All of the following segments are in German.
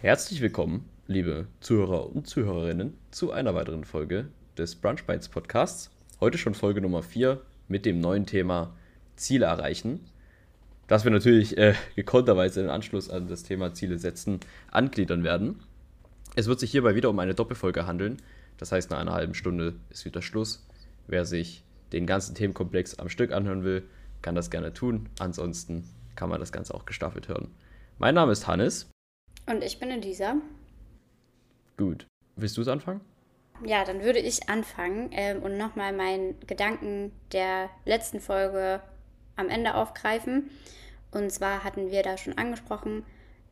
Herzlich willkommen, liebe Zuhörer und Zuhörerinnen, zu einer weiteren Folge des Brunch Bites Podcasts. Heute schon Folge Nummer 4 mit dem neuen Thema Ziele erreichen, das wir natürlich äh, gekonterweise im Anschluss an das Thema Ziele setzen angliedern werden. Es wird sich hierbei wieder um eine Doppelfolge handeln. Das heißt, nach einer halben Stunde ist wieder Schluss. Wer sich den ganzen Themenkomplex am Stück anhören will, kann das gerne tun. Ansonsten kann man das Ganze auch gestaffelt hören. Mein Name ist Hannes. Und ich bin Elisa. Gut. Willst du es anfangen? Ja, dann würde ich anfangen ähm, und nochmal meinen Gedanken der letzten Folge am Ende aufgreifen. Und zwar hatten wir da schon angesprochen,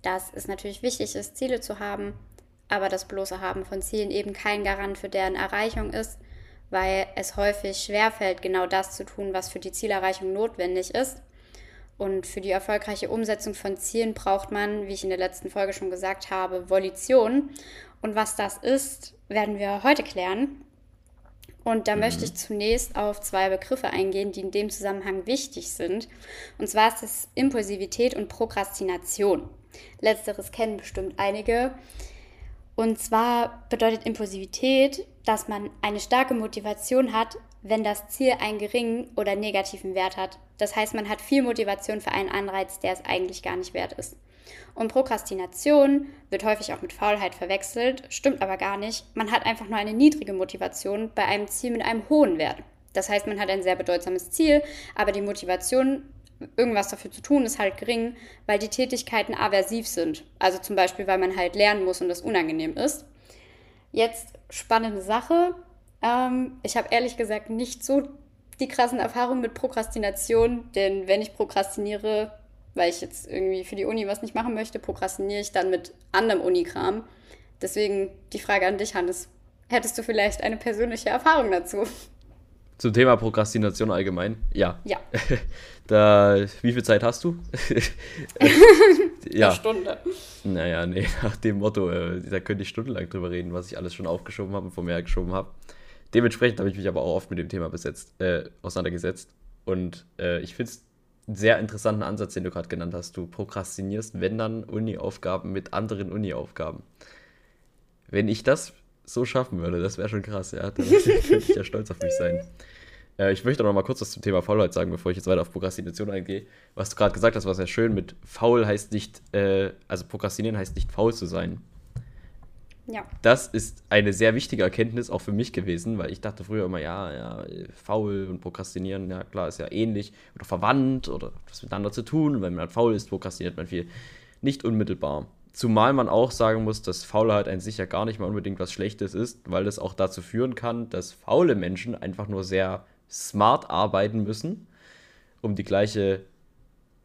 dass es natürlich wichtig ist, Ziele zu haben, aber das bloße Haben von Zielen eben kein Garant für deren Erreichung ist, weil es häufig schwerfällt, genau das zu tun, was für die Zielerreichung notwendig ist. Und für die erfolgreiche Umsetzung von Zielen braucht man, wie ich in der letzten Folge schon gesagt habe, Volition. Und was das ist, werden wir heute klären. Und da mhm. möchte ich zunächst auf zwei Begriffe eingehen, die in dem Zusammenhang wichtig sind. Und zwar ist es Impulsivität und Prokrastination. Letzteres kennen bestimmt einige. Und zwar bedeutet Impulsivität, dass man eine starke Motivation hat, wenn das Ziel einen geringen oder negativen Wert hat. Das heißt, man hat viel Motivation für einen Anreiz, der es eigentlich gar nicht wert ist. Und Prokrastination wird häufig auch mit Faulheit verwechselt, stimmt aber gar nicht. Man hat einfach nur eine niedrige Motivation bei einem Ziel mit einem hohen Wert. Das heißt, man hat ein sehr bedeutsames Ziel, aber die Motivation, irgendwas dafür zu tun, ist halt gering, weil die Tätigkeiten aversiv sind. Also zum Beispiel, weil man halt lernen muss und das unangenehm ist. Jetzt spannende Sache. Ähm, ich habe ehrlich gesagt nicht so die krassen Erfahrungen mit Prokrastination, denn wenn ich prokrastiniere, weil ich jetzt irgendwie für die Uni was nicht machen möchte, prokrastiniere ich dann mit anderem Unikram. Deswegen die Frage an dich, Hannes. Hättest du vielleicht eine persönliche Erfahrung dazu? Zum Thema Prokrastination allgemein? Ja. Ja. da, wie viel Zeit hast du? ja. Eine Stunde. Naja, nee, nach dem Motto, äh, da könnte ich stundenlang drüber reden, was ich alles schon aufgeschoben habe und vor mir geschoben habe. Dementsprechend habe ich mich aber auch oft mit dem Thema besetzt, äh, auseinandergesetzt. Und äh, ich finde es einen sehr interessanten Ansatz, den du gerade genannt hast. Du prokrastinierst, wenn dann Uni-Aufgaben mit anderen Uni-Aufgaben. Wenn ich das so schaffen würde, das wäre schon krass, ja. Dann könnte ich ja stolz auf mich sein. Äh, ich möchte noch mal kurz was zum Thema Faulheit sagen, bevor ich jetzt weiter auf Prokrastination eingehe. Was du gerade gesagt hast, war sehr schön. Mit faul heißt nicht, äh, also prokrastinieren heißt nicht faul zu sein. Ja. Das ist eine sehr wichtige Erkenntnis auch für mich gewesen, weil ich dachte früher immer, ja, ja, faul und prokrastinieren, ja klar, ist ja ähnlich oder verwandt oder was miteinander zu tun. Und wenn man faul ist, prokrastiniert man viel. Nicht unmittelbar. Zumal man auch sagen muss, dass Faulheit ein sich ja gar nicht mal unbedingt was Schlechtes ist, weil das auch dazu führen kann, dass faule Menschen einfach nur sehr smart arbeiten müssen, um die gleiche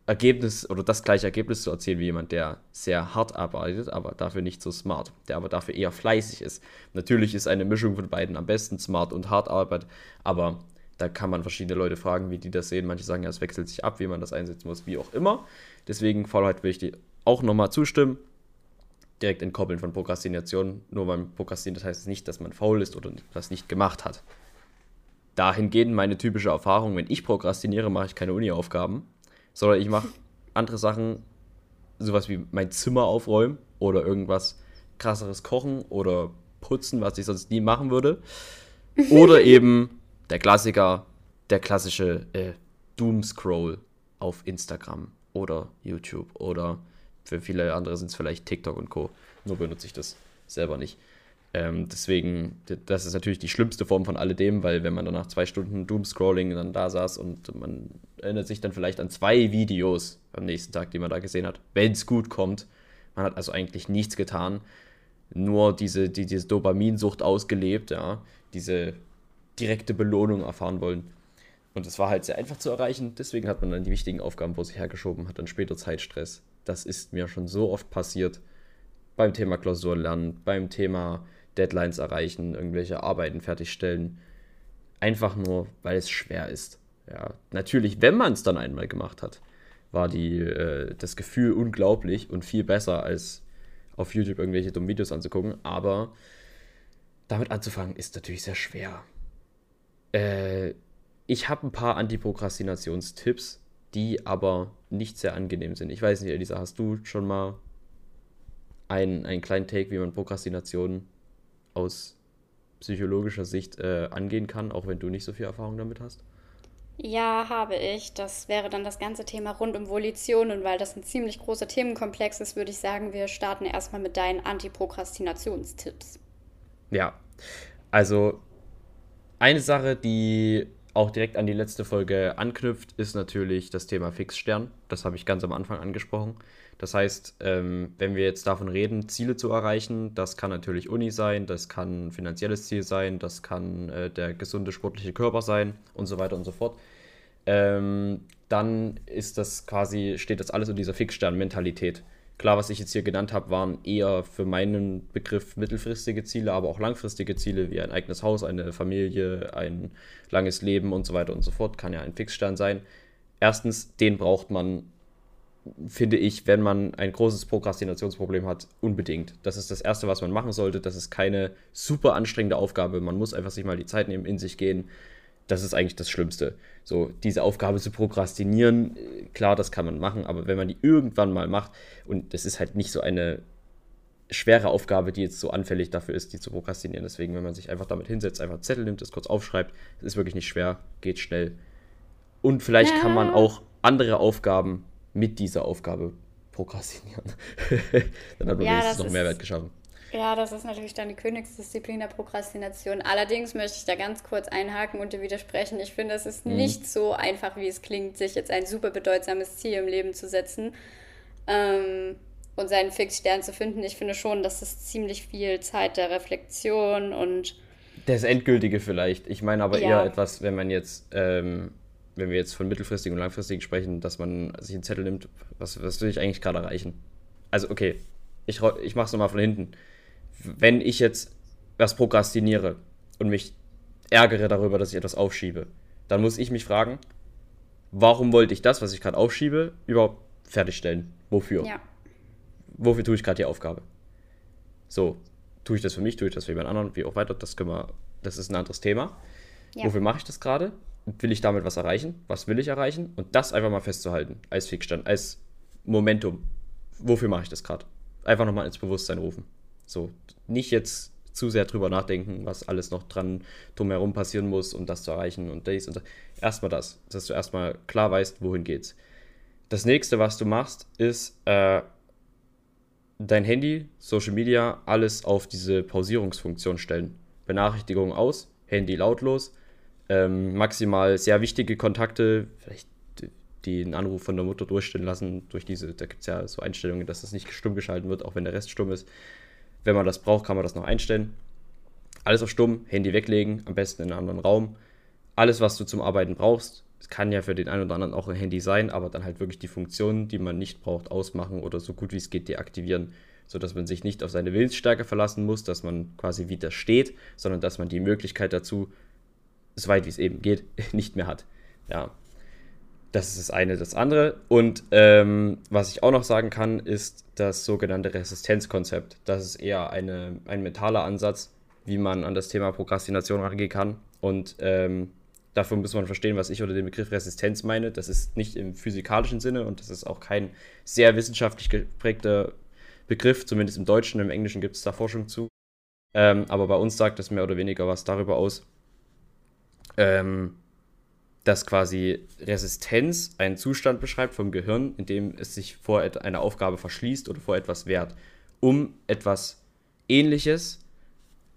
Ergebnis oder das gleiche Ergebnis zu erzielen wie jemand, der sehr hart arbeitet, aber dafür nicht so smart, der aber dafür eher fleißig ist. Natürlich ist eine Mischung von beiden am besten, smart und hart Arbeit, aber da kann man verschiedene Leute fragen, wie die das sehen. Manche sagen ja, es wechselt sich ab, wie man das einsetzen muss, wie auch immer. Deswegen, Faulheit will ich dir auch nochmal zustimmen. Direkt entkoppeln von Prokrastination. Nur weil man prokrastiniert, heißt nicht, dass man faul ist oder das nicht gemacht hat. Dahingehend meine typische Erfahrung, wenn ich prokrastiniere, mache ich keine Uni-Aufgaben sondern ich mache andere Sachen, sowas wie mein Zimmer aufräumen oder irgendwas krasseres kochen oder putzen, was ich sonst nie machen würde. Oder eben der Klassiker, der klassische äh, Doom-Scroll auf Instagram oder YouTube oder für viele andere sind es vielleicht TikTok und Co. Nur benutze ich das selber nicht. Ähm, deswegen, das ist natürlich die schlimmste Form von alledem, weil wenn man dann nach zwei Stunden Doom-Scrolling dann da saß und man erinnert sich dann vielleicht an zwei Videos am nächsten Tag, die man da gesehen hat, wenn es gut kommt. Man hat also eigentlich nichts getan, nur diese, die, diese Dopaminsucht ausgelebt, ja, diese direkte Belohnung erfahren wollen. Und es war halt sehr einfach zu erreichen, deswegen hat man dann die wichtigen Aufgaben vor sich hergeschoben, hat dann später Zeitstress. Das ist mir schon so oft passiert. Beim Thema Klausur lernen, beim Thema Deadlines erreichen, irgendwelche Arbeiten fertigstellen. Einfach nur, weil es schwer ist. Ja, natürlich, wenn man es dann einmal gemacht hat, war die, äh, das Gefühl unglaublich und viel besser als auf YouTube irgendwelche dummen Videos anzugucken. Aber damit anzufangen ist natürlich sehr schwer. Äh, ich habe ein paar Antiprokrastinationstipps, die aber nicht sehr angenehm sind. Ich weiß nicht, Elisa, hast du schon mal einen, einen kleinen Take, wie man Prokrastination aus psychologischer Sicht äh, angehen kann, auch wenn du nicht so viel Erfahrung damit hast? Ja, habe ich. Das wäre dann das ganze Thema rund um Volition. Und weil das ein ziemlich großer Themenkomplex ist, würde ich sagen, wir starten erstmal mit deinen Antiprokrastinationstipps. Ja, also eine Sache, die auch direkt an die letzte Folge anknüpft, ist natürlich das Thema Fixstern. Das habe ich ganz am Anfang angesprochen. Das heißt, ähm, wenn wir jetzt davon reden, Ziele zu erreichen, das kann natürlich Uni sein, das kann ein finanzielles Ziel sein, das kann äh, der gesunde sportliche Körper sein und so weiter und so fort. Ähm, dann ist das quasi, steht das alles in dieser Fixstern-Mentalität. Klar, was ich jetzt hier genannt habe, waren eher für meinen Begriff mittelfristige Ziele, aber auch langfristige Ziele wie ein eigenes Haus, eine Familie, ein langes Leben und so weiter und so fort. Kann ja ein Fixstern sein. Erstens, den braucht man finde ich, wenn man ein großes Prokrastinationsproblem hat, unbedingt. Das ist das Erste, was man machen sollte. Das ist keine super anstrengende Aufgabe. Man muss einfach sich mal die Zeit nehmen, in sich gehen. Das ist eigentlich das Schlimmste. So, diese Aufgabe zu prokrastinieren, klar, das kann man machen, aber wenn man die irgendwann mal macht, und das ist halt nicht so eine schwere Aufgabe, die jetzt so anfällig dafür ist, die zu prokrastinieren. Deswegen, wenn man sich einfach damit hinsetzt, einfach einen Zettel nimmt, das kurz aufschreibt, das ist wirklich nicht schwer, geht schnell. Und vielleicht ja. kann man auch andere Aufgaben mit dieser Aufgabe prokrastinieren. Dann hat man ja, wenigstens noch Mehrwert geschaffen. Ja, das ist natürlich dann die Königsdisziplin der Prokrastination. Allerdings möchte ich da ganz kurz einhaken und dir widersprechen. Ich finde, es ist mhm. nicht so einfach, wie es klingt, sich jetzt ein super bedeutsames Ziel im Leben zu setzen ähm, und seinen Fixstern zu finden. Ich finde schon, dass es ziemlich viel Zeit der Reflexion und. Das Endgültige vielleicht. Ich meine aber ja. eher etwas, wenn man jetzt ähm, wenn wir jetzt von mittelfristigen und langfristigen sprechen, dass man sich einen Zettel nimmt, was, was will ich eigentlich gerade erreichen? Also, okay, ich, ich mache es nochmal von hinten. Wenn ich jetzt was prokrastiniere und mich ärgere darüber, dass ich etwas aufschiebe, dann muss ich mich fragen, warum wollte ich das, was ich gerade aufschiebe, überhaupt fertigstellen? Wofür? Ja. Wofür tue ich gerade die Aufgabe? So, tue ich das für mich, tue ich das für jemand anderen, wie auch weiter, das können wir, das ist ein anderes Thema. Ja. Wofür mache ich das gerade? Will ich damit was erreichen? Was will ich erreichen? Und das einfach mal festzuhalten als Fixstand, als Momentum. Wofür mache ich das gerade? Einfach nochmal ins Bewusstsein rufen. So, nicht jetzt zu sehr drüber nachdenken, was alles noch dran drumherum passieren muss, um das zu erreichen und dies und das. Erstmal das, dass du erstmal klar weißt, wohin geht's. Das nächste, was du machst, ist äh, dein Handy, Social Media, alles auf diese Pausierungsfunktion stellen. Benachrichtigungen aus, Handy lautlos ähm, maximal sehr wichtige Kontakte, vielleicht einen Anruf von der Mutter durchstellen lassen, durch diese, da gibt es ja so Einstellungen, dass das nicht stumm geschalten wird, auch wenn der Rest stumm ist. Wenn man das braucht, kann man das noch einstellen. Alles auf stumm, Handy weglegen, am besten in einen anderen Raum. Alles, was du zum Arbeiten brauchst, es kann ja für den einen oder anderen auch ein Handy sein, aber dann halt wirklich die Funktionen, die man nicht braucht, ausmachen oder so gut wie es geht deaktivieren, sodass man sich nicht auf seine Willensstärke verlassen muss, dass man quasi widersteht, sondern dass man die Möglichkeit dazu so weit wie es eben geht, nicht mehr hat. Ja. Das ist das eine. Das andere. Und ähm, was ich auch noch sagen kann, ist das sogenannte Resistenzkonzept. Das ist eher eine, ein mentaler Ansatz, wie man an das Thema Prokrastination rangehen kann. Und ähm, dafür muss man verstehen, was ich unter dem Begriff Resistenz meine. Das ist nicht im physikalischen Sinne und das ist auch kein sehr wissenschaftlich geprägter Begriff, zumindest im Deutschen. Im Englischen gibt es da Forschung zu. Ähm, aber bei uns sagt das mehr oder weniger was darüber aus, ähm, dass quasi Resistenz einen Zustand beschreibt vom Gehirn, in dem es sich vor einer Aufgabe verschließt oder vor etwas wehrt, um etwas Ähnliches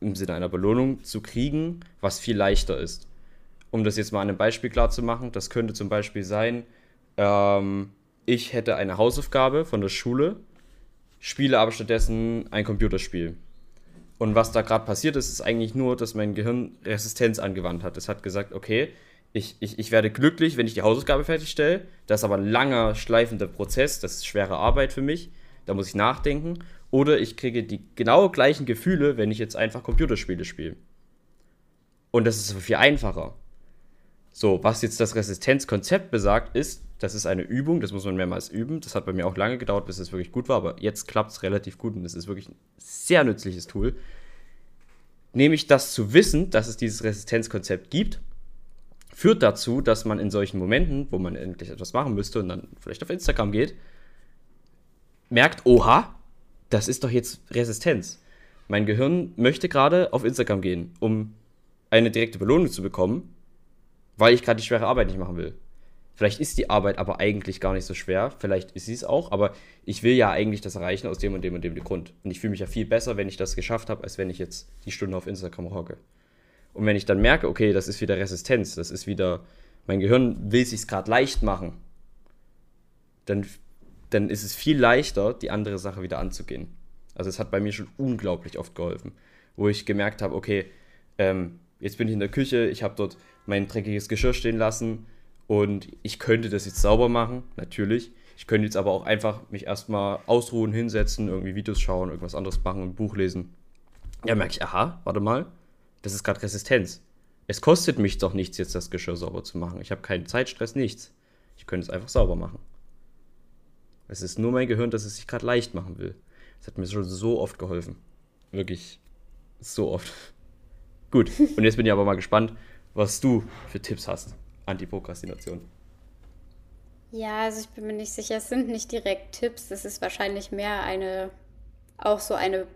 im Sinne einer Belohnung zu kriegen, was viel leichter ist. Um das jetzt mal an einem Beispiel klar zu machen, das könnte zum Beispiel sein, ähm, ich hätte eine Hausaufgabe von der Schule, spiele aber stattdessen ein Computerspiel. Und was da gerade passiert ist, ist eigentlich nur, dass mein Gehirn Resistenz angewandt hat. Es hat gesagt, okay, ich, ich, ich werde glücklich, wenn ich die Hausaufgabe fertigstelle. Das ist aber ein langer, schleifender Prozess. Das ist schwere Arbeit für mich. Da muss ich nachdenken. Oder ich kriege die genau gleichen Gefühle, wenn ich jetzt einfach Computerspiele spiele. Und das ist viel einfacher. So, was jetzt das Resistenzkonzept besagt, ist, das ist eine Übung, das muss man mehrmals üben. Das hat bei mir auch lange gedauert, bis es wirklich gut war, aber jetzt klappt es relativ gut und es ist wirklich ein sehr nützliches Tool. Nämlich das zu wissen, dass es dieses Resistenzkonzept gibt führt dazu, dass man in solchen Momenten, wo man endlich etwas machen müsste und dann vielleicht auf Instagram geht, merkt, oha, das ist doch jetzt Resistenz. Mein Gehirn möchte gerade auf Instagram gehen, um eine direkte Belohnung zu bekommen, weil ich gerade die schwere Arbeit nicht machen will. Vielleicht ist die Arbeit aber eigentlich gar nicht so schwer, vielleicht ist sie es auch, aber ich will ja eigentlich das erreichen aus dem und dem und dem Grund. Und ich fühle mich ja viel besser, wenn ich das geschafft habe, als wenn ich jetzt die Stunde auf Instagram hocke. Und wenn ich dann merke, okay, das ist wieder Resistenz, das ist wieder, mein Gehirn will sich gerade leicht machen, dann, dann ist es viel leichter, die andere Sache wieder anzugehen. Also es hat bei mir schon unglaublich oft geholfen, wo ich gemerkt habe, okay, ähm, jetzt bin ich in der Küche, ich habe dort mein dreckiges Geschirr stehen lassen und ich könnte das jetzt sauber machen, natürlich. Ich könnte jetzt aber auch einfach mich erstmal ausruhen, hinsetzen, irgendwie Videos schauen, irgendwas anderes machen, ein Buch lesen. Ja, merke ich, aha, warte mal, das ist gerade Resistenz. Es kostet mich doch nichts, jetzt das Geschirr sauber zu machen. Ich habe keinen Zeitstress, nichts. Ich könnte es einfach sauber machen. Es ist nur mein Gehirn, dass es sich gerade leicht machen will. Das hat mir schon so oft geholfen. Wirklich so oft. Gut, und jetzt bin ich aber mal gespannt, was du für Tipps hast. Antiprokrastination. Ja, also ich bin mir nicht sicher, es sind nicht direkt Tipps, es ist wahrscheinlich mehr eine, auch so eine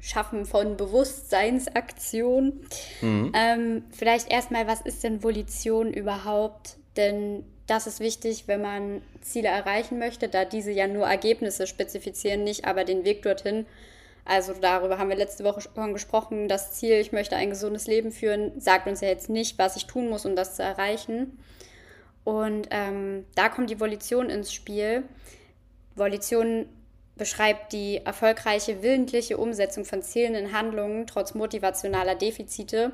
Schaffen von Bewusstseinsaktion. Mhm. Ähm, vielleicht erstmal, was ist denn Volition überhaupt? Denn das ist wichtig, wenn man Ziele erreichen möchte, da diese ja nur Ergebnisse spezifizieren, nicht aber den Weg dorthin. Also darüber haben wir letzte Woche schon gesprochen. Das Ziel, ich möchte ein gesundes Leben führen, sagt uns ja jetzt nicht, was ich tun muss, um das zu erreichen. Und ähm, da kommt die Volition ins Spiel. Volition beschreibt die erfolgreiche willentliche Umsetzung von Zielen in Handlungen trotz motivationaler Defizite,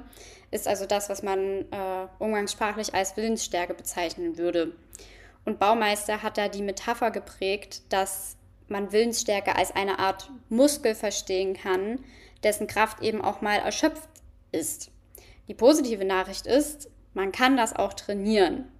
ist also das, was man äh, umgangssprachlich als Willensstärke bezeichnen würde. Und Baumeister hat da die Metapher geprägt, dass man Willensstärke als eine Art Muskel verstehen kann, dessen Kraft eben auch mal erschöpft ist. Die positive Nachricht ist, man kann das auch trainieren.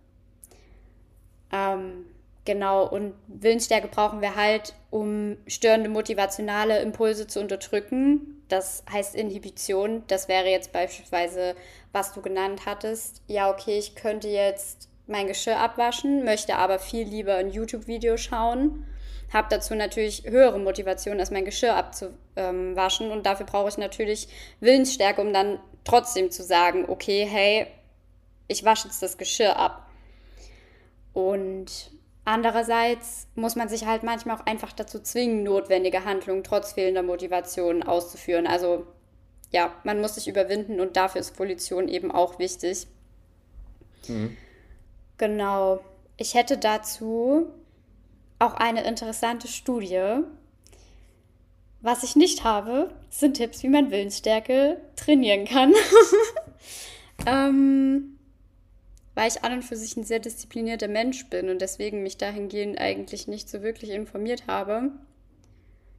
Ähm, Genau, und Willensstärke brauchen wir halt, um störende motivationale Impulse zu unterdrücken. Das heißt Inhibition. Das wäre jetzt beispielsweise, was du genannt hattest. Ja, okay, ich könnte jetzt mein Geschirr abwaschen, möchte aber viel lieber ein YouTube-Video schauen. Habe dazu natürlich höhere Motivation, als mein Geschirr abzuwaschen. Und dafür brauche ich natürlich Willensstärke, um dann trotzdem zu sagen, okay, hey, ich wasche jetzt das Geschirr ab. Und Andererseits muss man sich halt manchmal auch einfach dazu zwingen, notwendige Handlungen trotz fehlender Motivation auszuführen. Also ja, man muss sich überwinden und dafür ist Volition eben auch wichtig. Mhm. Genau. Ich hätte dazu auch eine interessante Studie. Was ich nicht habe, sind Tipps, wie man Willensstärke trainieren kann. ähm, weil ich an und für sich ein sehr disziplinierter Mensch bin und deswegen mich dahingehend eigentlich nicht so wirklich informiert habe.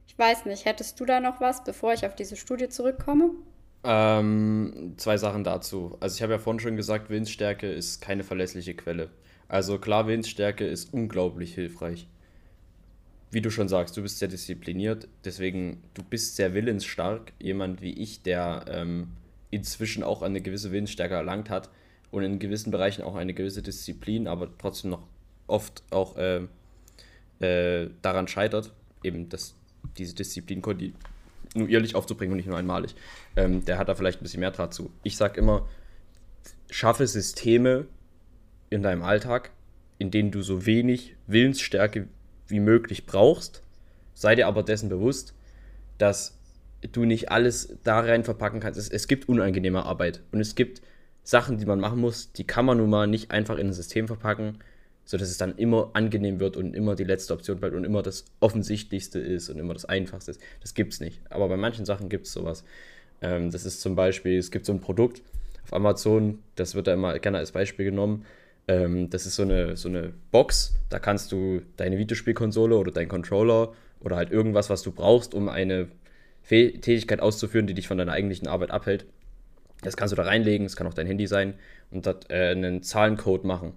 Ich weiß nicht, hättest du da noch was, bevor ich auf diese Studie zurückkomme? Ähm, zwei Sachen dazu. Also ich habe ja vorhin schon gesagt, Willensstärke ist keine verlässliche Quelle. Also klar, Willensstärke ist unglaublich hilfreich. Wie du schon sagst, du bist sehr diszipliniert, deswegen du bist sehr willensstark. Jemand wie ich, der ähm, inzwischen auch eine gewisse Willensstärke erlangt hat, und in gewissen Bereichen auch eine gewisse Disziplin, aber trotzdem noch oft auch äh, äh, daran scheitert, eben dass diese Disziplin kontinuierlich aufzubringen und nicht nur einmalig. Ähm, der hat da vielleicht ein bisschen mehr Draht zu. Ich sage immer, schaffe Systeme in deinem Alltag, in denen du so wenig Willensstärke wie möglich brauchst. Sei dir aber dessen bewusst, dass du nicht alles da rein verpacken kannst. Es, es gibt unangenehme Arbeit und es gibt Sachen, die man machen muss, die kann man nun mal nicht einfach in ein System verpacken, sodass es dann immer angenehm wird und immer die letzte Option bleibt und immer das Offensichtlichste ist und immer das Einfachste ist. Das gibt es nicht. Aber bei manchen Sachen gibt es sowas. Ähm, das ist zum Beispiel, es gibt so ein Produkt auf Amazon, das wird da immer gerne als Beispiel genommen. Ähm, das ist so eine, so eine Box, da kannst du deine Videospielkonsole oder deinen Controller oder halt irgendwas, was du brauchst, um eine Tätigkeit auszuführen, die dich von deiner eigentlichen Arbeit abhält, das kannst du da reinlegen, es kann auch dein Handy sein und dort äh, einen Zahlencode machen.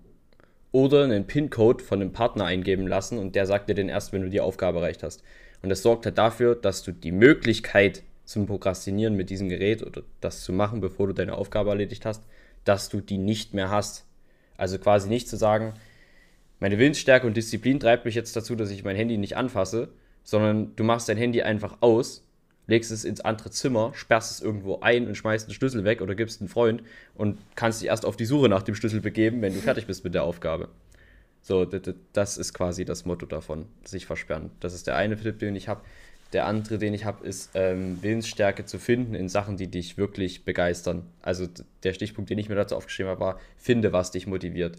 Oder einen PIN-Code von einem Partner eingeben lassen und der sagt dir den erst, wenn du die Aufgabe erreicht hast. Und das sorgt halt dafür, dass du die Möglichkeit zum Prokrastinieren mit diesem Gerät oder das zu machen, bevor du deine Aufgabe erledigt hast, dass du die nicht mehr hast. Also quasi nicht zu sagen, meine Willensstärke und Disziplin treibt mich jetzt dazu, dass ich mein Handy nicht anfasse, sondern du machst dein Handy einfach aus, legst es ins andere Zimmer, sperrst es irgendwo ein und schmeißt den Schlüssel weg oder gibst einen Freund und kannst dich erst auf die Suche nach dem Schlüssel begeben, wenn du fertig bist mit der Aufgabe. So, das ist quasi das Motto davon, sich versperren. Das ist der eine Tipp, den ich habe. Der andere, den ich habe, ist ähm, Willensstärke zu finden in Sachen, die dich wirklich begeistern. Also der Stichpunkt, den ich mir dazu aufgeschrieben habe, war, finde, was dich motiviert.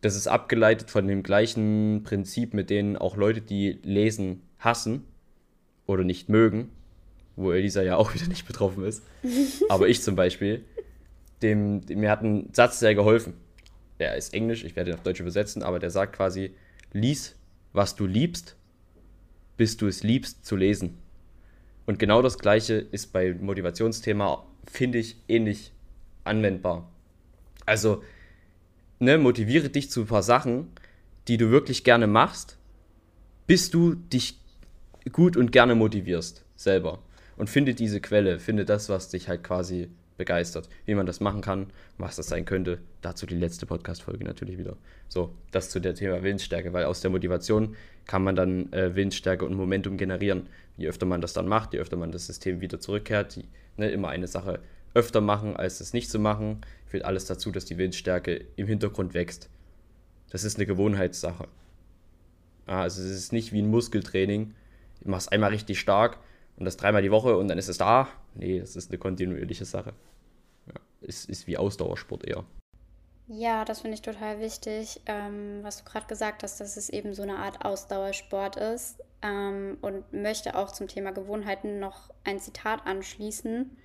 Das ist abgeleitet von dem gleichen Prinzip, mit denen auch Leute, die lesen, hassen oder nicht mögen, wo Elisa ja auch wieder nicht betroffen ist, aber ich zum Beispiel, dem, dem, mir hat ein Satz sehr geholfen. Der ist Englisch, ich werde ihn auf Deutsch übersetzen, aber der sagt quasi, lies, was du liebst, bis du es liebst zu lesen. Und genau das Gleiche ist bei Motivationsthema, finde ich, ähnlich anwendbar. Also, ne, motiviere dich zu ein paar Sachen, die du wirklich gerne machst, bis du dich gut und gerne motivierst, selber. Und finde diese Quelle, finde das, was dich halt quasi begeistert. Wie man das machen kann, was das sein könnte. Dazu die letzte Podcast-Folge natürlich wieder. So, das zu der Thema Willensstärke, weil aus der Motivation kann man dann äh, Willensstärke und Momentum generieren. Je öfter man das dann macht, je öfter man das System wieder zurückkehrt, die, ne, immer eine Sache öfter machen, als es nicht zu machen, führt alles dazu, dass die Willensstärke im Hintergrund wächst. Das ist eine Gewohnheitssache. Ah, also es ist nicht wie ein Muskeltraining. Du machst einmal richtig stark und das dreimal die Woche und dann ist es da. Nee, das ist eine kontinuierliche Sache. Ja, es ist wie Ausdauersport eher. Ja, das finde ich total wichtig, ähm, was du gerade gesagt hast, dass es eben so eine Art Ausdauersport ist. Ähm, und möchte auch zum Thema Gewohnheiten noch ein Zitat anschließen.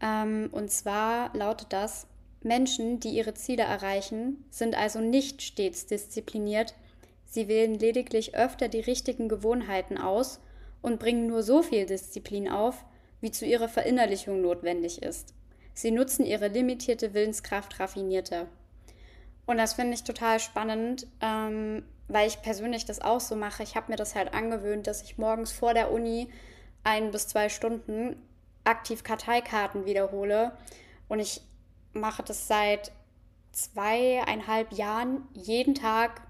Ähm, und zwar lautet das, Menschen, die ihre Ziele erreichen, sind also nicht stets diszipliniert. Sie wählen lediglich öfter die richtigen Gewohnheiten aus und bringen nur so viel Disziplin auf, wie zu ihrer Verinnerlichung notwendig ist. Sie nutzen ihre limitierte Willenskraft raffinierter. Und das finde ich total spannend, ähm, weil ich persönlich das auch so mache. Ich habe mir das halt angewöhnt, dass ich morgens vor der Uni ein bis zwei Stunden aktiv Karteikarten wiederhole. Und ich mache das seit zweieinhalb Jahren jeden Tag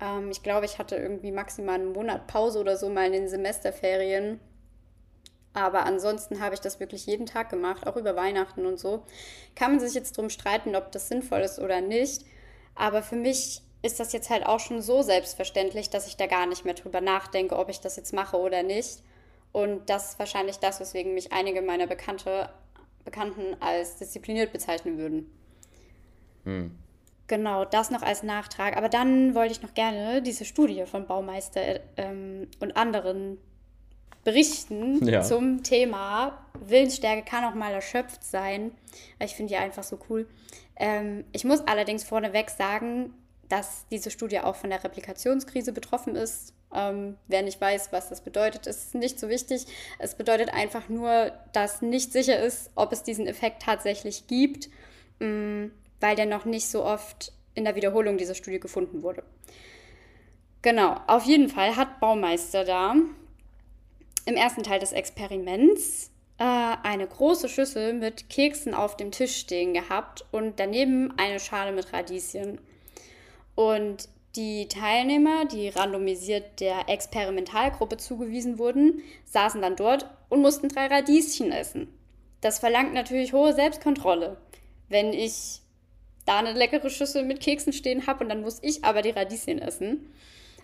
ähm, ich glaube, ich hatte irgendwie maximal einen Monat Pause oder so mal in den Semesterferien. Aber ansonsten habe ich das wirklich jeden Tag gemacht, auch über Weihnachten und so. Kann man sich jetzt drum streiten, ob das sinnvoll ist oder nicht. Aber für mich ist das jetzt halt auch schon so selbstverständlich, dass ich da gar nicht mehr drüber nachdenke, ob ich das jetzt mache oder nicht. Und das ist wahrscheinlich das, weswegen mich einige meiner Bekannte, Bekannten als diszipliniert bezeichnen würden. Hm. Genau, das noch als Nachtrag. Aber dann wollte ich noch gerne diese Studie von Baumeister ähm, und anderen berichten ja. zum Thema Willensstärke kann auch mal erschöpft sein. Ich finde die einfach so cool. Ähm, ich muss allerdings vorneweg sagen, dass diese Studie auch von der Replikationskrise betroffen ist. Ähm, wer nicht weiß, was das bedeutet, ist nicht so wichtig. Es bedeutet einfach nur, dass nicht sicher ist, ob es diesen Effekt tatsächlich gibt. Ähm, weil der noch nicht so oft in der Wiederholung dieser Studie gefunden wurde. Genau, auf jeden Fall hat Baumeister da im ersten Teil des Experiments äh, eine große Schüssel mit Keksen auf dem Tisch stehen gehabt und daneben eine Schale mit Radieschen. Und die Teilnehmer, die randomisiert der Experimentalgruppe zugewiesen wurden, saßen dann dort und mussten drei Radieschen essen. Das verlangt natürlich hohe Selbstkontrolle. Wenn ich da eine leckere Schüssel mit Keksen stehen habe und dann muss ich aber die Radieschen essen.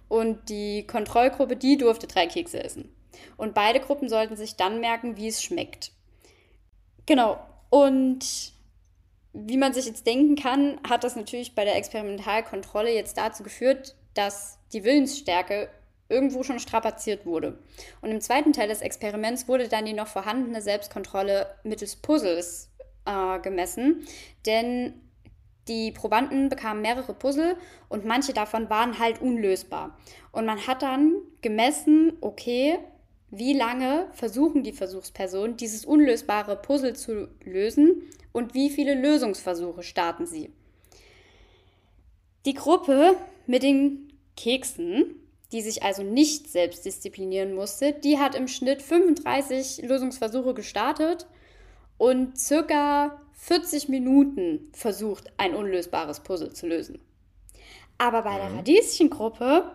Und die Kontrollgruppe, die durfte drei Kekse essen. Und beide Gruppen sollten sich dann merken, wie es schmeckt. Genau. Und wie man sich jetzt denken kann, hat das natürlich bei der Experimentalkontrolle jetzt dazu geführt, dass die Willensstärke irgendwo schon strapaziert wurde. Und im zweiten Teil des Experiments wurde dann die noch vorhandene Selbstkontrolle mittels Puzzles äh, gemessen. Denn die Probanden bekamen mehrere Puzzle und manche davon waren halt unlösbar. Und man hat dann gemessen, okay, wie lange versuchen die Versuchspersonen, dieses unlösbare Puzzle zu lösen und wie viele Lösungsversuche starten sie. Die Gruppe mit den Keksen, die sich also nicht selbst disziplinieren musste, die hat im Schnitt 35 Lösungsversuche gestartet und circa 40 Minuten versucht, ein unlösbares Puzzle zu lösen. Aber bei der Radieschengruppe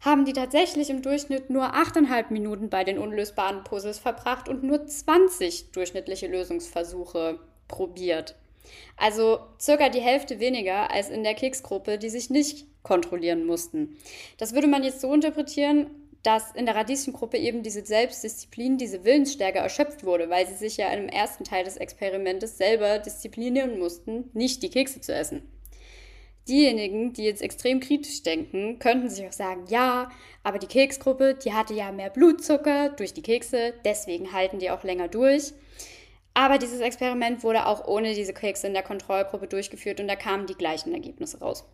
haben die tatsächlich im Durchschnitt nur 8,5 Minuten bei den unlösbaren Puzzles verbracht und nur 20 durchschnittliche Lösungsversuche probiert. Also circa die Hälfte weniger als in der Keksgruppe, die sich nicht kontrollieren mussten. Das würde man jetzt so interpretieren, dass in der Radieschengruppe eben diese Selbstdisziplin, diese Willensstärke erschöpft wurde, weil sie sich ja im ersten Teil des Experimentes selber disziplinieren mussten, nicht die Kekse zu essen. Diejenigen, die jetzt extrem kritisch denken, könnten sich auch sagen, ja, aber die Keksgruppe, die hatte ja mehr Blutzucker durch die Kekse, deswegen halten die auch länger durch. Aber dieses Experiment wurde auch ohne diese Kekse in der Kontrollgruppe durchgeführt und da kamen die gleichen Ergebnisse raus.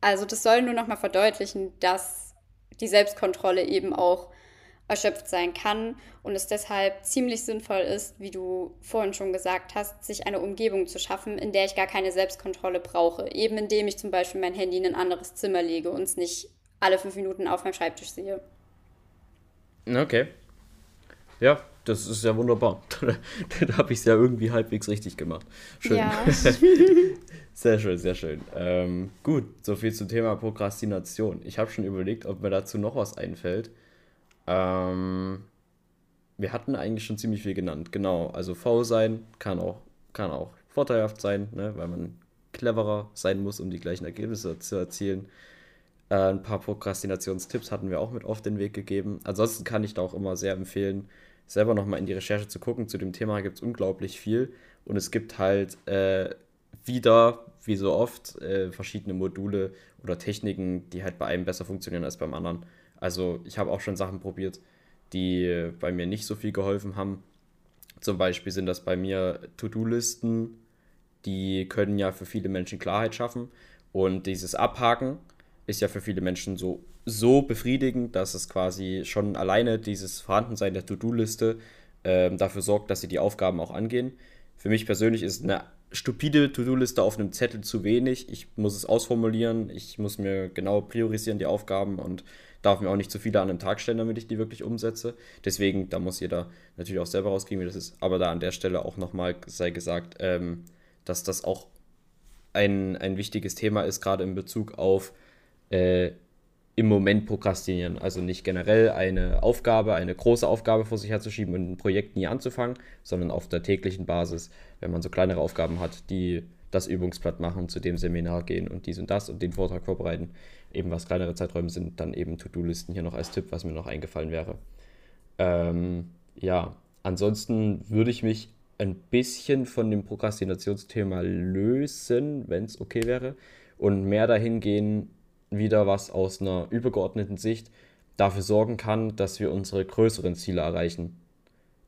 Also das soll nur nochmal verdeutlichen, dass die Selbstkontrolle eben auch erschöpft sein kann und es deshalb ziemlich sinnvoll ist, wie du vorhin schon gesagt hast, sich eine Umgebung zu schaffen, in der ich gar keine Selbstkontrolle brauche. Eben indem ich zum Beispiel mein Handy in ein anderes Zimmer lege und es nicht alle fünf Minuten auf meinem Schreibtisch sehe. Okay. Ja, das ist ja wunderbar. Dann habe ich es ja irgendwie halbwegs richtig gemacht. Schön. Ja. sehr schön, sehr schön. Ähm, gut, soviel zum Thema Prokrastination. Ich habe schon überlegt, ob mir dazu noch was einfällt. Ähm, wir hatten eigentlich schon ziemlich viel genannt. Genau, also faul sein kann auch, kann auch vorteilhaft sein, ne, weil man cleverer sein muss, um die gleichen Ergebnisse zu erzielen. Äh, ein paar Prokrastinationstipps hatten wir auch mit auf den Weg gegeben. Ansonsten kann ich da auch immer sehr empfehlen, selber nochmal in die Recherche zu gucken. Zu dem Thema gibt es unglaublich viel. Und es gibt halt äh, wieder, wie so oft, äh, verschiedene Module oder Techniken, die halt bei einem besser funktionieren als beim anderen. Also ich habe auch schon Sachen probiert, die bei mir nicht so viel geholfen haben. Zum Beispiel sind das bei mir To-Do-Listen, die können ja für viele Menschen Klarheit schaffen. Und dieses Abhaken ist ja für viele Menschen so so befriedigend, dass es quasi schon alleine dieses Vorhandensein der To-Do-Liste äh, dafür sorgt, dass sie die Aufgaben auch angehen. Für mich persönlich ist eine stupide To-Do-Liste auf einem Zettel zu wenig. Ich muss es ausformulieren, ich muss mir genau priorisieren die Aufgaben und darf mir auch nicht zu viele an einem Tag stellen, damit ich die wirklich umsetze. Deswegen, da muss jeder natürlich auch selber rauskriegen, wie das ist. Aber da an der Stelle auch nochmal sei gesagt, ähm, dass das auch ein, ein wichtiges Thema ist, gerade in Bezug auf äh, im Moment prokrastinieren. Also nicht generell eine Aufgabe, eine große Aufgabe vor sich herzuschieben und ein Projekt nie anzufangen, sondern auf der täglichen Basis, wenn man so kleinere Aufgaben hat, die das Übungsblatt machen, zu dem Seminar gehen und dies und das und den Vortrag vorbereiten, eben was kleinere Zeiträume sind, dann eben To-Do-Listen hier noch als Tipp, was mir noch eingefallen wäre. Ähm, ja, ansonsten würde ich mich ein bisschen von dem Prokrastinationsthema lösen, wenn es okay wäre, und mehr dahin gehen, wieder was aus einer übergeordneten Sicht dafür sorgen kann, dass wir unsere größeren Ziele erreichen.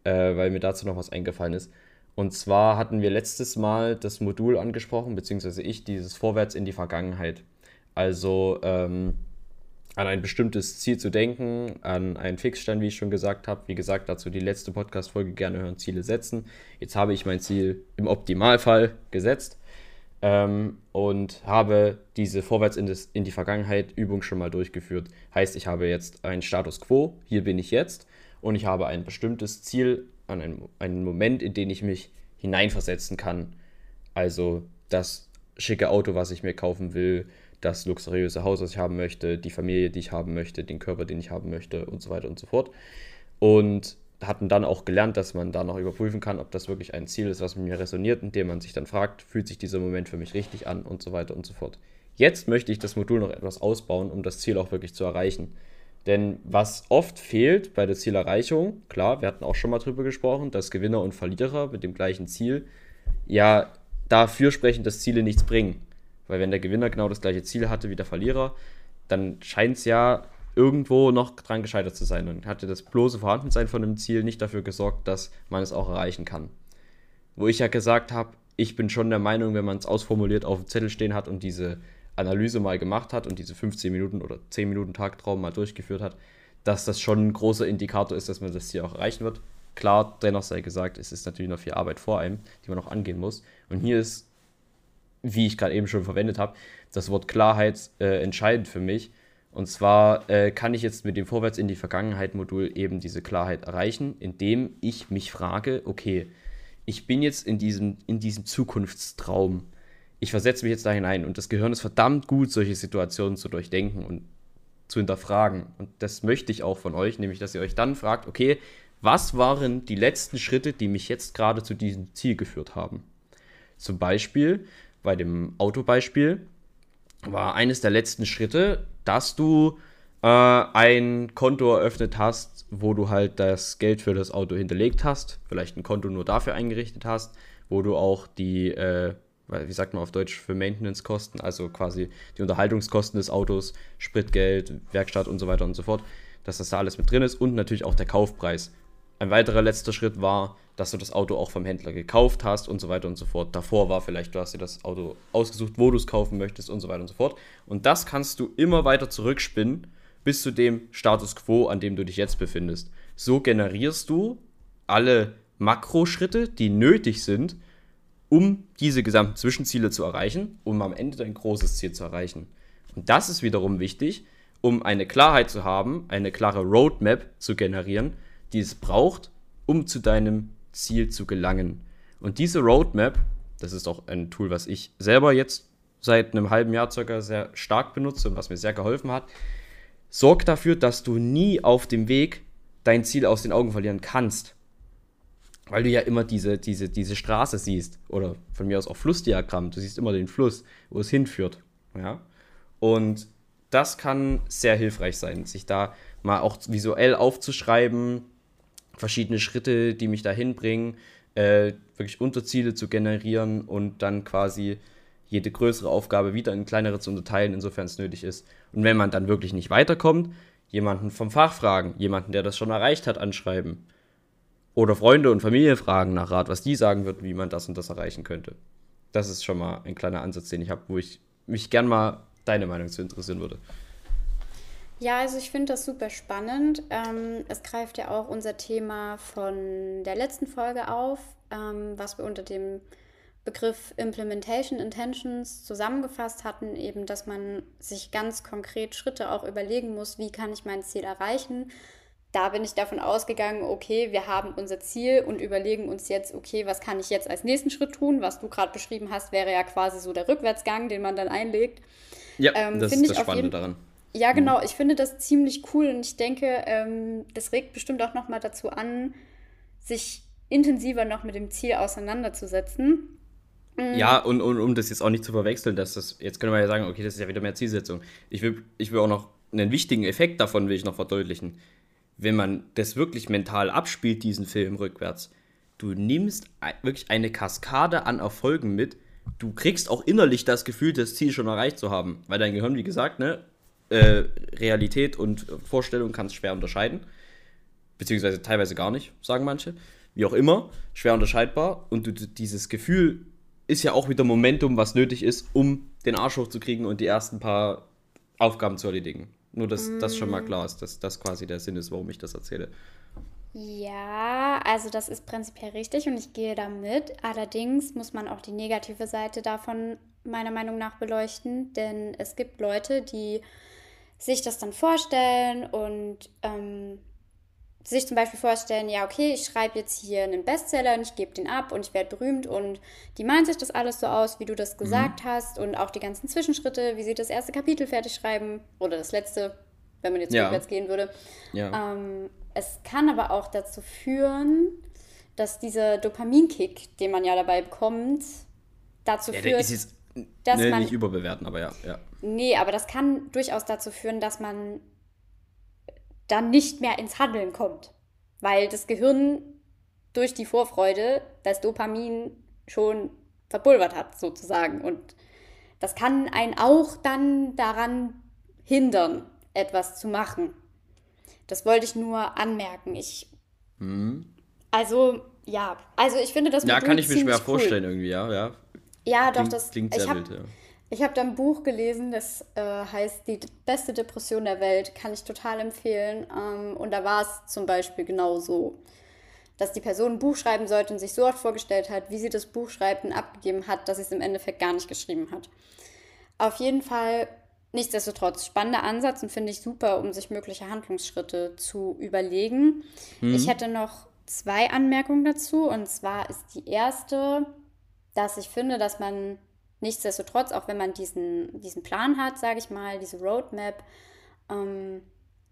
Äh, weil mir dazu noch was eingefallen ist. Und zwar hatten wir letztes Mal das Modul angesprochen, beziehungsweise ich, dieses Vorwärts in die Vergangenheit. Also ähm, an ein bestimmtes Ziel zu denken, an einen Fixstern, wie ich schon gesagt habe. Wie gesagt, dazu die letzte Podcast-Folge gerne hören, Ziele setzen. Jetzt habe ich mein Ziel im Optimalfall gesetzt ähm, und habe diese Vorwärts in, das, in die Vergangenheit Übung schon mal durchgeführt. Heißt, ich habe jetzt einen Status quo, hier bin ich jetzt und ich habe ein bestimmtes Ziel, an einen, einen Moment, in den ich mich hineinversetzen kann. Also das schicke Auto, was ich mir kaufen will, das luxuriöse Haus, was ich haben möchte, die Familie, die ich haben möchte, den Körper, den ich haben möchte und so weiter und so fort. Und hatten dann auch gelernt, dass man da noch überprüfen kann, ob das wirklich ein Ziel ist, was mit mir resoniert, indem man sich dann fragt, fühlt sich dieser Moment für mich richtig an und so weiter und so fort. Jetzt möchte ich das Modul noch etwas ausbauen, um das Ziel auch wirklich zu erreichen. Denn was oft fehlt bei der Zielerreichung, klar, wir hatten auch schon mal drüber gesprochen, dass Gewinner und Verlierer mit dem gleichen Ziel ja dafür sprechen, dass Ziele nichts bringen. Weil wenn der Gewinner genau das gleiche Ziel hatte wie der Verlierer, dann scheint es ja irgendwo noch dran gescheitert zu sein und hatte das bloße Vorhandensein von einem Ziel nicht dafür gesorgt, dass man es auch erreichen kann. Wo ich ja gesagt habe, ich bin schon der Meinung, wenn man es ausformuliert auf dem Zettel stehen hat und diese Analyse mal gemacht hat und diese 15 Minuten oder 10 Minuten Tagtraum mal durchgeführt hat, dass das schon ein großer Indikator ist, dass man das Ziel auch erreichen wird. Klar, dennoch sei gesagt, es ist natürlich noch viel Arbeit vor einem, die man noch angehen muss. Und hier ist, wie ich gerade eben schon verwendet habe, das Wort Klarheit äh, entscheidend für mich, und zwar äh, kann ich jetzt mit dem Vorwärts in die Vergangenheit Modul eben diese Klarheit erreichen, indem ich mich frage, okay, ich bin jetzt in diesem, in diesem Zukunftstraum. Ich versetze mich jetzt da hinein und das Gehirn ist verdammt gut, solche Situationen zu durchdenken und zu hinterfragen. Und das möchte ich auch von euch, nämlich dass ihr euch dann fragt, okay, was waren die letzten Schritte, die mich jetzt gerade zu diesem Ziel geführt haben? Zum Beispiel bei dem Autobeispiel war eines der letzten Schritte, dass du äh, ein Konto eröffnet hast, wo du halt das Geld für das Auto hinterlegt hast, vielleicht ein Konto nur dafür eingerichtet hast, wo du auch die, äh, wie sagt man auf Deutsch, für Maintenance-Kosten, also quasi die Unterhaltungskosten des Autos, Spritgeld, Werkstatt und so weiter und so fort, dass das da alles mit drin ist und natürlich auch der Kaufpreis. Ein weiterer letzter Schritt war, dass du das Auto auch vom Händler gekauft hast und so weiter und so fort. Davor war vielleicht, du hast dir das Auto ausgesucht, wo du es kaufen möchtest und so weiter und so fort. Und das kannst du immer weiter zurückspinnen bis zu dem Status quo, an dem du dich jetzt befindest. So generierst du alle Makroschritte, die nötig sind, um diese gesamten Zwischenziele zu erreichen, um am Ende dein großes Ziel zu erreichen. Und das ist wiederum wichtig, um eine Klarheit zu haben, eine klare Roadmap zu generieren, die es braucht, um zu deinem Ziel zu gelangen. Und diese Roadmap, das ist auch ein Tool, was ich selber jetzt seit einem halben Jahr circa sehr stark benutze und was mir sehr geholfen hat, sorgt dafür, dass du nie auf dem Weg dein Ziel aus den Augen verlieren kannst. Weil du ja immer diese, diese, diese Straße siehst. Oder von mir aus auch Flussdiagramm. Du siehst immer den Fluss, wo es hinführt. Ja? Und das kann sehr hilfreich sein, sich da mal auch visuell aufzuschreiben, verschiedene Schritte, die mich dahin bringen, äh, wirklich Unterziele zu generieren und dann quasi jede größere Aufgabe wieder in kleinere zu unterteilen, insofern es nötig ist. Und wenn man dann wirklich nicht weiterkommt, jemanden vom Fach fragen, jemanden, der das schon erreicht hat, anschreiben. Oder Freunde und Familie fragen nach Rat, was die sagen würden, wie man das und das erreichen könnte. Das ist schon mal ein kleiner Ansatz, den ich habe, wo ich mich gern mal deine Meinung zu interessieren würde. Ja, also ich finde das super spannend. Ähm, es greift ja auch unser Thema von der letzten Folge auf, ähm, was wir unter dem Begriff Implementation Intentions zusammengefasst hatten, eben, dass man sich ganz konkret Schritte auch überlegen muss, wie kann ich mein Ziel erreichen. Da bin ich davon ausgegangen, okay, wir haben unser Ziel und überlegen uns jetzt, okay, was kann ich jetzt als nächsten Schritt tun? Was du gerade beschrieben hast, wäre ja quasi so der Rückwärtsgang, den man dann einlegt. Ja, ähm, das ist das Spannende daran. Ja, genau. Ich finde das ziemlich cool und ich denke, ähm, das regt bestimmt auch nochmal dazu an, sich intensiver noch mit dem Ziel auseinanderzusetzen. Mhm. Ja, und, und um das jetzt auch nicht zu verwechseln, dass das, jetzt können wir ja sagen, okay, das ist ja wieder mehr Zielsetzung. Ich will, ich will auch noch einen wichtigen Effekt davon will ich noch verdeutlichen. Wenn man das wirklich mental abspielt, diesen Film rückwärts, du nimmst wirklich eine Kaskade an Erfolgen mit. Du kriegst auch innerlich das Gefühl, das Ziel schon erreicht zu haben. Weil dein Gehirn, wie gesagt, ne, äh, Realität und Vorstellung kannst schwer unterscheiden. Beziehungsweise teilweise gar nicht, sagen manche. Wie auch immer, schwer unterscheidbar. Und du dieses Gefühl ist ja auch wieder Momentum, was nötig ist, um den Arsch hochzukriegen und die ersten paar Aufgaben zu erledigen. Nur, dass mm. das schon mal klar ist, dass das quasi der Sinn ist, warum ich das erzähle. Ja, also das ist prinzipiell richtig und ich gehe damit. Allerdings muss man auch die negative Seite davon meiner Meinung nach beleuchten, denn es gibt Leute, die sich das dann vorstellen und ähm, sich zum Beispiel vorstellen, ja, okay, ich schreibe jetzt hier einen Bestseller und ich gebe den ab und ich werde berühmt und die meinen sich das alles so aus, wie du das gesagt mhm. hast und auch die ganzen Zwischenschritte, wie sie das erste Kapitel fertig schreiben oder das letzte, wenn man jetzt ja. rückwärts gehen würde. Ja. Ähm, es kann aber auch dazu führen, dass dieser Dopaminkick, den man ja dabei bekommt, dazu ja, führt, dass nee, man nicht überbewerten, aber ja, ja. Nee, aber das kann durchaus dazu führen, dass man dann nicht mehr ins Handeln kommt, weil das Gehirn durch die Vorfreude das Dopamin schon verpulvert hat, sozusagen. Und das kann einen auch dann daran hindern, etwas zu machen. Das wollte ich nur anmerken. Ich. Mhm. Also, ja, also ich finde das Ja, kann ich mir schwer cool. vorstellen, irgendwie, ja, ja. Ja, klingt, doch, das klingt sehr ich hab, wild, ja. Ich habe da ein Buch gelesen, das äh, heißt Die beste Depression der Welt, kann ich total empfehlen. Ähm, und da war es zum Beispiel genau so, dass die Person ein Buch schreiben sollte und sich so oft vorgestellt hat, wie sie das Buch schreibt und abgegeben hat, dass sie es im Endeffekt gar nicht geschrieben hat. Auf jeden Fall, nichtsdestotrotz, spannender Ansatz und finde ich super, um sich mögliche Handlungsschritte zu überlegen. Mhm. Ich hätte noch zwei Anmerkungen dazu. Und zwar ist die erste, dass ich finde, dass man nichtsdestotrotz, auch wenn man diesen, diesen Plan hat, sage ich mal, diese Roadmap, ähm,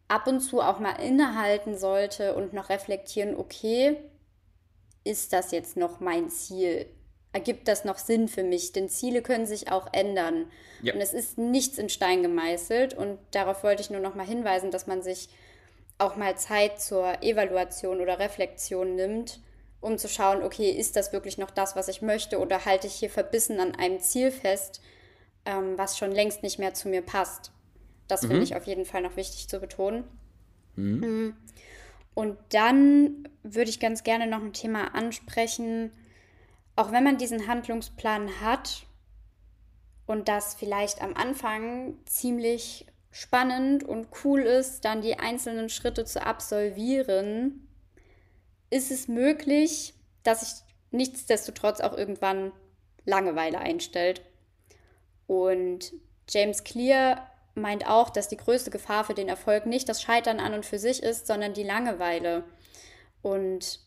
ab und zu auch mal innehalten sollte und noch reflektieren, okay, ist das jetzt noch mein Ziel? Ergibt das noch Sinn für mich? Denn Ziele können sich auch ändern. Ja. Und es ist nichts in Stein gemeißelt. Und darauf wollte ich nur noch mal hinweisen, dass man sich auch mal Zeit zur Evaluation oder Reflexion nimmt, um zu schauen, okay, ist das wirklich noch das, was ich möchte oder halte ich hier verbissen an einem Ziel fest, ähm, was schon längst nicht mehr zu mir passt. Das mhm. finde ich auf jeden Fall noch wichtig zu betonen. Mhm. mhm. Und dann würde ich ganz gerne noch ein Thema ansprechen, auch wenn man diesen Handlungsplan hat und das vielleicht am Anfang ziemlich spannend und cool ist, dann die einzelnen Schritte zu absolvieren, ist es möglich, dass sich nichtsdestotrotz auch irgendwann Langeweile einstellt. Und James Clear meint auch, dass die größte Gefahr für den Erfolg nicht das Scheitern an und für sich ist, sondern die Langeweile. Und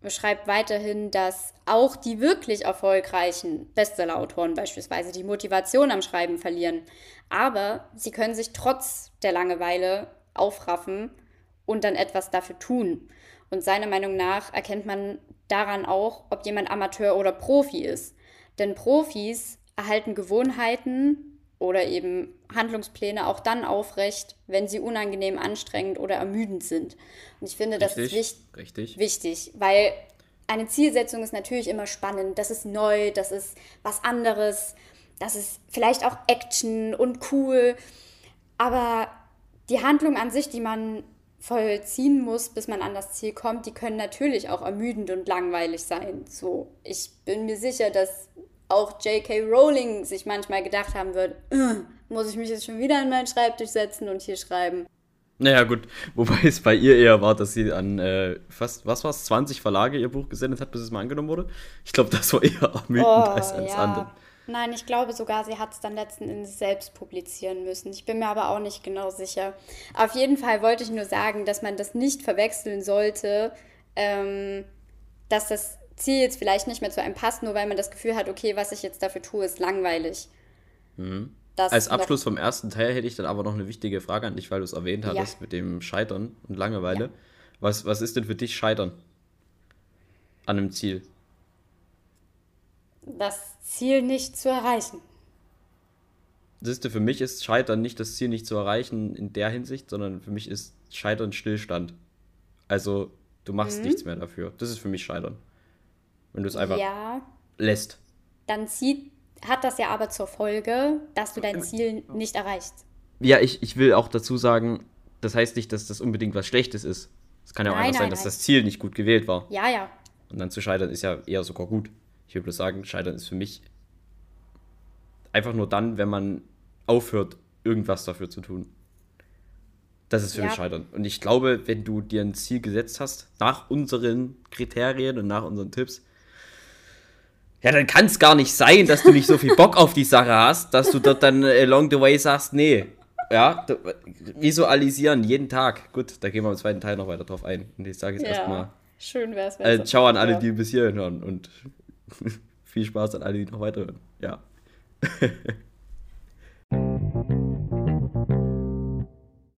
beschreibt weiterhin, dass auch die wirklich erfolgreichen Bestsellerautoren beispielsweise die Motivation am Schreiben verlieren. Aber sie können sich trotz der Langeweile aufraffen und dann etwas dafür tun. Und seiner Meinung nach erkennt man daran auch, ob jemand Amateur oder Profi ist. Denn Profis erhalten Gewohnheiten oder eben Handlungspläne auch dann aufrecht, wenn sie unangenehm, anstrengend oder ermüdend sind. Und ich finde, das richtig, ist wich richtig. wichtig, weil eine Zielsetzung ist natürlich immer spannend. Das ist neu, das ist was anderes, das ist vielleicht auch Action und cool. Aber die Handlung an sich, die man vollziehen muss, bis man an das Ziel kommt, die können natürlich auch ermüdend und langweilig sein. So, ich bin mir sicher, dass auch J.K. Rowling sich manchmal gedacht haben wird, muss ich mich jetzt schon wieder an meinen Schreibtisch setzen und hier schreiben. Naja, gut, wobei es bei ihr eher war, dass sie an äh, fast, was war es, 20 Verlage ihr Buch gesendet hat, bis es mal angenommen wurde. Ich glaube, das war eher ermüdend oh, als alles ja. andere. Nein, ich glaube sogar, sie hat es dann letzten Endes selbst publizieren müssen. Ich bin mir aber auch nicht genau sicher. Auf jeden Fall wollte ich nur sagen, dass man das nicht verwechseln sollte, ähm, dass das Ziel jetzt vielleicht nicht mehr zu einem passt, nur weil man das Gefühl hat, okay, was ich jetzt dafür tue, ist langweilig. Mhm. Als Abschluss vom ersten Teil hätte ich dann aber noch eine wichtige Frage an dich, weil du es erwähnt hattest ja. mit dem Scheitern und Langeweile. Ja. Was, was ist denn für dich Scheitern an einem Ziel? Das Ziel nicht zu erreichen. Siehst du, für mich ist Scheitern nicht das Ziel nicht zu erreichen in der Hinsicht, sondern für mich ist Scheitern Stillstand. Also du machst mhm. nichts mehr dafür. Das ist für mich Scheitern wenn du es einfach ja, lässt. Dann zieht, hat das ja aber zur Folge, dass du dein Ziel nicht erreichst. Ja, ich, ich will auch dazu sagen, das heißt nicht, dass das unbedingt was Schlechtes ist. Es kann ja auch nein, einfach sein, nein, dass nein. das Ziel nicht gut gewählt war. Ja, ja. Und dann zu scheitern ist ja eher sogar gut. Ich will bloß sagen, scheitern ist für mich einfach nur dann, wenn man aufhört, irgendwas dafür zu tun. Das ist für ja. mich Scheitern. Und ich glaube, wenn du dir ein Ziel gesetzt hast, nach unseren Kriterien und nach unseren Tipps, ja, dann kann es gar nicht sein, dass du nicht so viel Bock auf die Sache hast, dass du dort dann along the way sagst, nee. Ja, visualisieren jeden Tag. Gut, da gehen wir im zweiten Teil noch weiter drauf ein. Und ich sage jetzt ja, erstmal. Schön wäre es. Äh, ciao an alle, die bis hierhin hören und viel Spaß an alle, die noch weiterhören. Ja.